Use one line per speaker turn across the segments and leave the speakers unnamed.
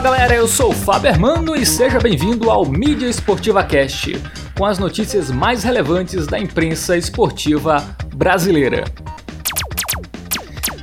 Fala galera, eu sou o Fábio Hermano e seja bem-vindo ao Mídia Esportiva Cast, com as notícias mais relevantes da imprensa esportiva brasileira.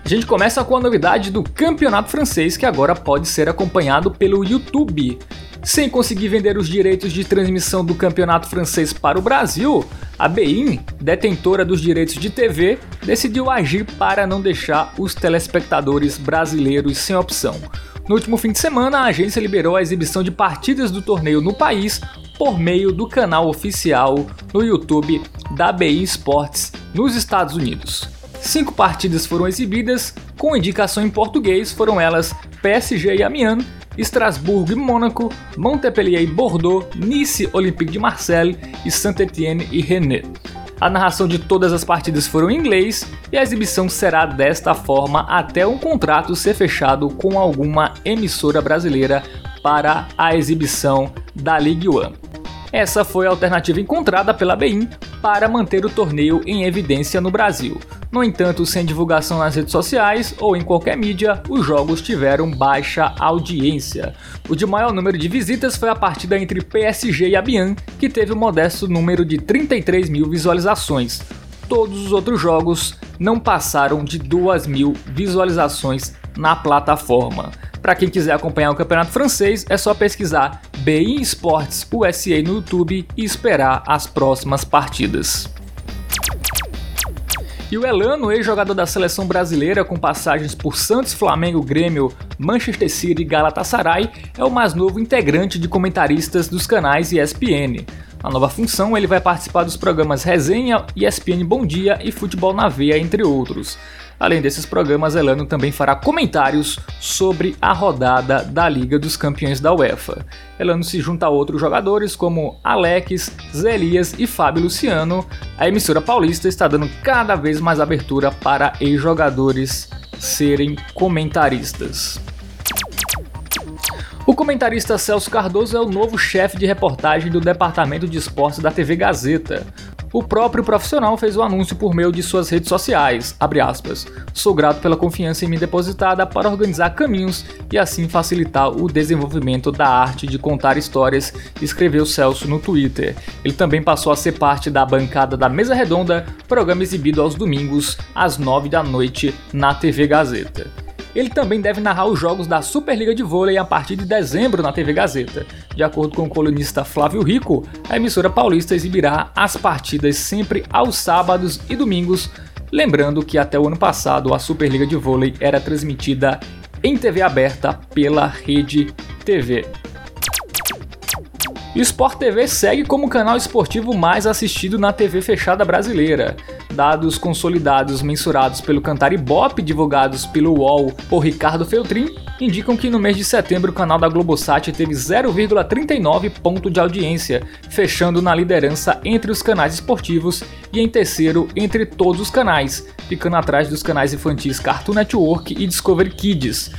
A gente começa com a novidade do campeonato francês que agora pode ser acompanhado pelo YouTube. Sem conseguir vender os direitos de transmissão do campeonato francês para o Brasil, a Bein, detentora dos direitos de TV, decidiu agir para não deixar os telespectadores brasileiros sem opção. No último fim de semana, a agência liberou a exibição de partidas do torneio no país por meio do canal oficial no YouTube da BI Sports nos Estados Unidos. Cinco partidas foram exibidas, com indicação em português, foram elas PSG e Amiens, Estrasburgo e Mônaco, Montpellier e Bordeaux, Nice, Olympique de Marseille e Saint-Étienne e Rennes. A narração de todas as partidas foram em inglês e a exibição será desta forma até um contrato ser fechado com alguma emissora brasileira para a exibição da Ligue 1. Essa foi a alternativa encontrada pela BIM para manter o torneio em evidência no Brasil. No entanto, sem divulgação nas redes sociais ou em qualquer mídia, os jogos tiveram baixa audiência. O de maior número de visitas foi a partida entre PSG e Abian, que teve um modesto número de 33 mil visualizações. Todos os outros jogos não passaram de 2 mil visualizações na plataforma. Para quem quiser acompanhar o campeonato francês, é só pesquisar BI Sports USA no YouTube e esperar as próximas partidas. E o Elano, ex-jogador da seleção brasileira com passagens por Santos, Flamengo, Grêmio, Manchester City e Galatasaray, é o mais novo integrante de comentaristas dos canais ESPN. Na nova função, ele vai participar dos programas Resenha, ESPN Bom Dia e Futebol na Veia, entre outros. Além desses programas, Elano também fará comentários sobre a rodada da Liga dos Campeões da UEFA. Elano se junta a outros jogadores como Alex, Zé Elias e Fábio Luciano. A emissora paulista está dando cada vez mais abertura para ex-jogadores serem comentaristas. O comentarista Celso Cardoso é o novo chefe de reportagem do Departamento de Esportes da TV Gazeta. O próprio profissional fez o anúncio por meio de suas redes sociais, aspas, Sou grato pela confiança em mim depositada para organizar caminhos e assim facilitar o desenvolvimento da arte de contar histórias, escreveu Celso no Twitter. Ele também passou a ser parte da bancada da Mesa Redonda, programa exibido aos domingos às 9 da noite na TV Gazeta. Ele também deve narrar os jogos da Superliga de Vôlei a partir de dezembro na TV Gazeta. De acordo com o colunista Flávio Rico, a emissora paulista exibirá as partidas sempre aos sábados e domingos, lembrando que até o ano passado a Superliga de Vôlei era transmitida em TV aberta pela Rede TV. Sport TV segue como o canal esportivo mais assistido na TV fechada brasileira. Dados consolidados mensurados pelo Cantar Ibope, divulgados pelo UOL por Ricardo Feltrin, indicam que no mês de setembro o canal da Globosat teve 0,39 ponto de audiência, fechando na liderança entre os canais esportivos e em terceiro entre todos os canais, ficando atrás dos canais infantis Cartoon Network e Discovery Kids.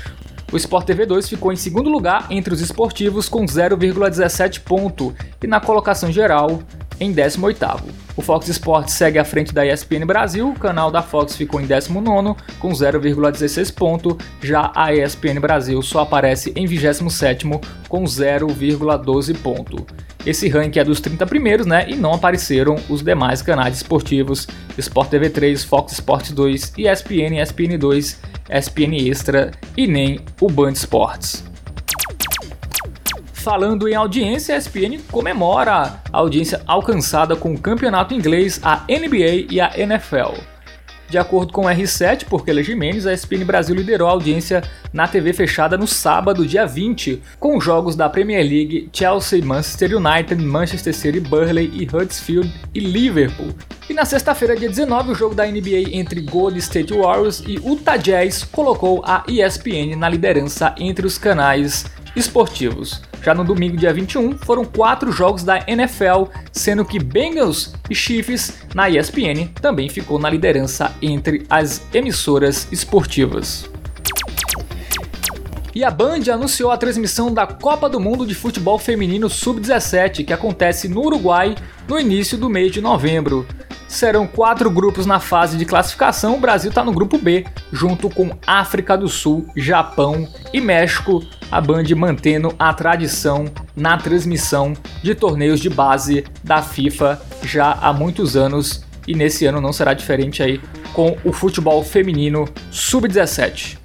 O Sport TV 2 ficou em segundo lugar entre os esportivos com 0,17 ponto e na colocação geral em 18º. O Fox Sports segue à frente da ESPN Brasil, o canal da Fox ficou em 19º com 0,16 ponto, já a ESPN Brasil só aparece em 27º com 0,12 ponto. Esse ranking é dos 30 primeiros, né, e não apareceram os demais canais esportivos, Sport TV 3, Fox Sports 2, ESPN, ESPN 2, ESPN Extra e nem o Band Sports. Falando em audiência, a ESPN comemora a audiência alcançada com o campeonato inglês, a NBA e a NFL. De acordo com o R7, por Keller Jimenez, a ESPN Brasil liderou a audiência na TV fechada no sábado, dia 20, com jogos da Premier League, Chelsea, Manchester United, Manchester City, Burley e Huddersfield e Liverpool. E na sexta-feira, dia 19, o jogo da NBA entre Golden State Warriors e Utah Jazz colocou a ESPN na liderança entre os canais esportivos. Já no domingo, dia 21, foram quatro jogos da NFL, sendo que Bengals e Chiefs na ESPN também ficou na liderança entre as emissoras esportivas. E a Band anunciou a transmissão da Copa do Mundo de Futebol Feminino Sub-17, que acontece no Uruguai no início do mês de novembro. Serão quatro grupos na fase de classificação. O Brasil está no grupo B, junto com África do Sul, Japão e México a Band mantendo a tradição na transmissão de torneios de base da FIFA já há muitos anos e nesse ano não será diferente aí com o futebol feminino sub-17.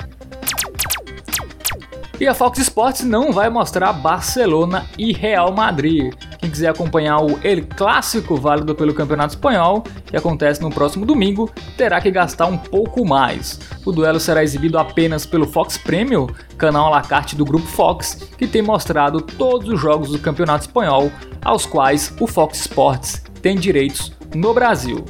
E a Fox Sports não vai mostrar Barcelona e Real Madrid. Quem quiser acompanhar o El Clássico válido pelo Campeonato Espanhol, que acontece no próximo domingo, terá que gastar um pouco mais. O duelo será exibido apenas pelo Fox Premium, canal à la carte do grupo Fox, que tem mostrado todos os jogos do Campeonato Espanhol, aos quais o Fox Sports tem direitos no Brasil.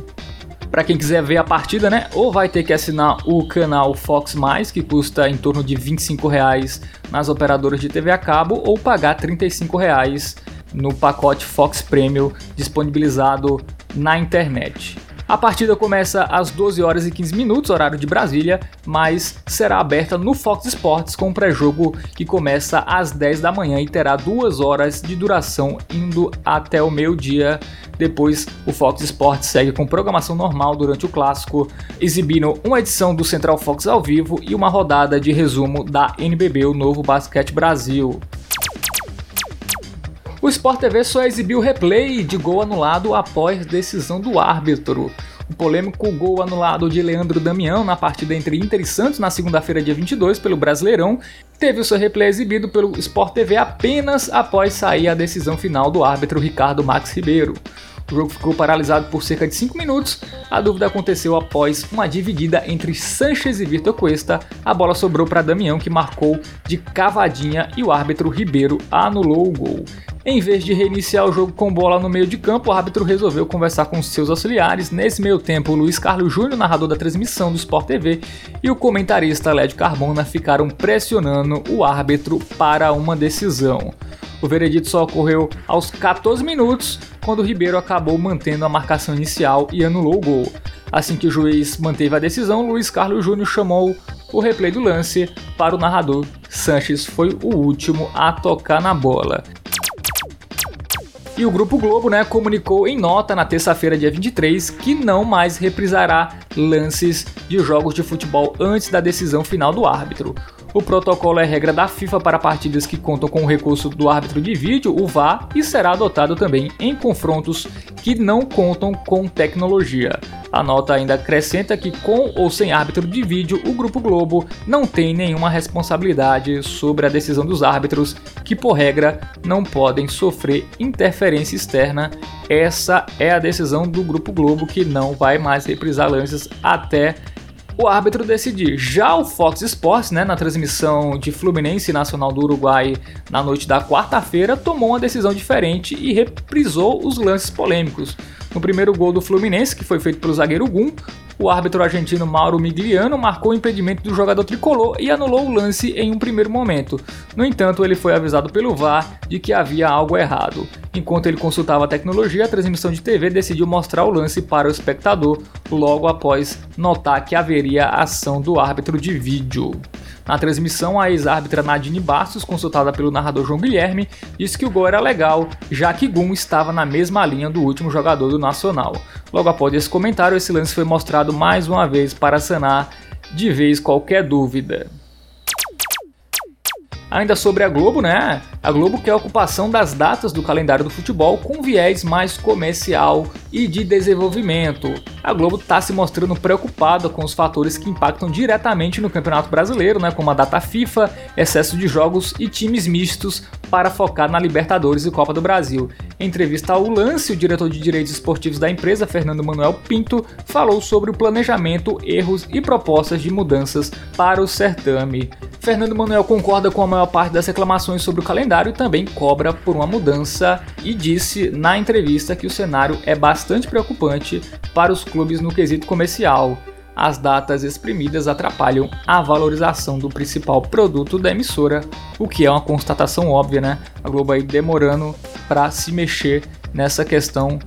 Para quem quiser ver a partida, né, ou vai ter que assinar o canal Fox+, que custa em torno de 25 reais nas operadoras de TV a cabo, ou pagar 35 reais no pacote Fox Premium disponibilizado na internet. A partida começa às 12 horas e 15 minutos, horário de Brasília, mas será aberta no Fox Sports com um pré-jogo que começa às 10 da manhã e terá duas horas de duração indo até o meio-dia. Depois, o Fox Sports segue com programação normal durante o clássico, exibindo uma edição do Central Fox ao vivo e uma rodada de resumo da NBB, o Novo Basquete Brasil. O Sport TV só exibiu replay de gol anulado após decisão do árbitro. O polêmico gol anulado de Leandro Damião na partida entre Inter e Santos na segunda-feira, dia 22, pelo Brasileirão, teve o seu replay exibido pelo Sport TV apenas após sair a decisão final do árbitro Ricardo Max Ribeiro. O jogo ficou paralisado por cerca de 5 minutos. A dúvida aconteceu após uma dividida entre Sanchez e Vitor Cuesta. A bola sobrou para Damião, que marcou de cavadinha e o árbitro Ribeiro anulou o gol. Em vez de reiniciar o jogo com bola no meio de campo, o árbitro resolveu conversar com seus auxiliares. Nesse meio tempo, Luiz Carlos Júnior, narrador da transmissão do Sport TV, e o comentarista Lédio Carbona ficaram pressionando o árbitro para uma decisão. O veredito só ocorreu aos 14 minutos, quando o Ribeiro acabou mantendo a marcação inicial e anulou o gol. Assim que o juiz manteve a decisão, Luiz Carlos Júnior chamou o replay do lance para o narrador. Sanches foi o último a tocar na bola. E o Grupo Globo né, comunicou em nota na terça-feira, dia 23, que não mais reprisará lances de jogos de futebol antes da decisão final do árbitro. O protocolo é regra da FIFA para partidas que contam com o recurso do árbitro de vídeo, o VAR, e será adotado também em confrontos que não contam com tecnologia. A nota ainda acrescenta que, com ou sem árbitro de vídeo, o Grupo Globo não tem nenhuma responsabilidade sobre a decisão dos árbitros, que, por regra, não podem sofrer interferência externa. Essa é a decisão do Grupo Globo, que não vai mais reprisar lances até o árbitro decidir. Já o Fox Sports, né, na transmissão de Fluminense Nacional do Uruguai na noite da quarta-feira, tomou uma decisão diferente e reprisou os lances polêmicos. No primeiro gol do Fluminense, que foi feito pelo zagueiro Gum, o árbitro argentino Mauro Migliano marcou o impedimento do jogador tricolor e anulou o lance em um primeiro momento. No entanto, ele foi avisado pelo VAR de que havia algo errado. Enquanto ele consultava a tecnologia, a transmissão de TV decidiu mostrar o lance para o espectador logo após notar que haveria ação do árbitro de vídeo. Na transmissão, a ex-árbitra Nadine Bastos, consultada pelo narrador João Guilherme, disse que o gol era legal, já que Gum estava na mesma linha do último jogador do Nacional. Logo após esse comentário, esse lance foi mostrado mais uma vez para sanar de vez qualquer dúvida. Ainda sobre a Globo, né? A Globo quer a ocupação das datas do calendário do futebol com viés mais comercial e de desenvolvimento. A Globo está se mostrando preocupada com os fatores que impactam diretamente no Campeonato Brasileiro, né, como a data FIFA, excesso de jogos e times mistos para focar na Libertadores e Copa do Brasil. Em entrevista ao Lance, o diretor de direitos esportivos da empresa, Fernando Manuel Pinto, falou sobre o planejamento, erros e propostas de mudanças para o certame. Fernando Manuel concorda com a maior parte das reclamações sobre o calendário e também cobra por uma mudança e disse na entrevista que o cenário é bastante preocupante para os clubes no quesito comercial. As datas exprimidas atrapalham a valorização do principal produto da emissora, o que é uma constatação óbvia, né? A Globo aí demorando para se mexer nessa questão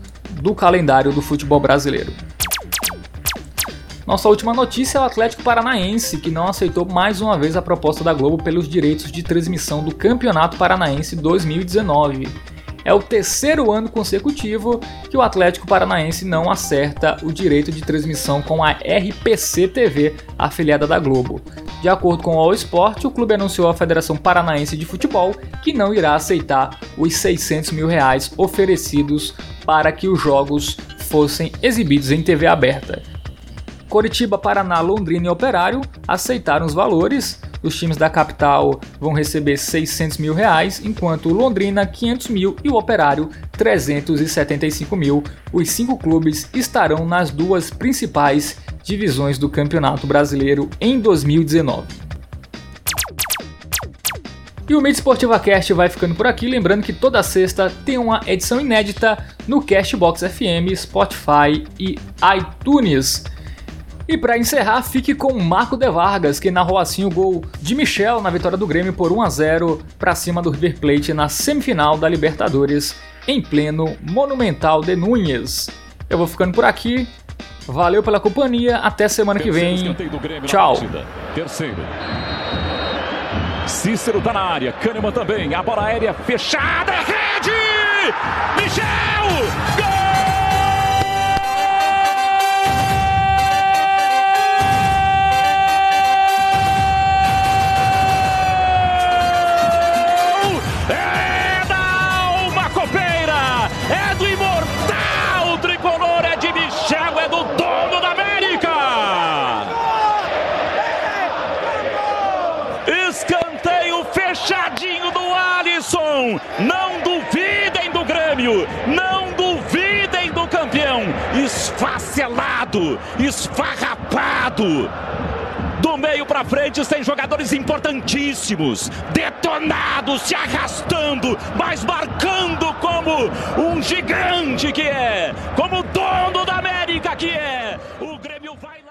do calendário do futebol brasileiro. Nossa última notícia é o Atlético Paranaense, que não aceitou mais uma vez a proposta da Globo pelos direitos de transmissão do Campeonato Paranaense 2019. É o terceiro ano consecutivo que o Atlético Paranaense não acerta o direito de transmissão com a RPC TV, afiliada da Globo. De acordo com o All Sport, o clube anunciou à Federação Paranaense de Futebol que não irá aceitar os 600 mil reais oferecidos para que os jogos fossem exibidos em TV aberta. Coritiba, Paraná, Londrina e Operário aceitaram os valores. Os times da capital vão receber 600 mil reais, enquanto Londrina 500 mil e o Operário 375 mil. Os cinco clubes estarão nas duas principais divisões do Campeonato Brasileiro em 2019. E o Mídia Esportiva Cast vai ficando por aqui, lembrando que toda sexta tem uma edição inédita no Castbox FM, Spotify e iTunes. E para encerrar, fique com Marco De Vargas, que narrou assim o gol de Michel na vitória do Grêmio por 1 a 0 para cima do River Plate na semifinal da Libertadores, em pleno Monumental de Núñez. Eu vou ficando por aqui. Valeu pela companhia, até semana que vem. Tchau. Terceiro.
Cícero tá na área, Kahneman também, a bola aérea fechada, rede! Michel! Gol! Não duvidem do Grêmio, não duvidem do campeão. Esfacelado, esfarrapado. Do meio para frente tem jogadores importantíssimos, detonados, se arrastando, mas marcando como um gigante que é, como dono da América que é. O Grêmio vai.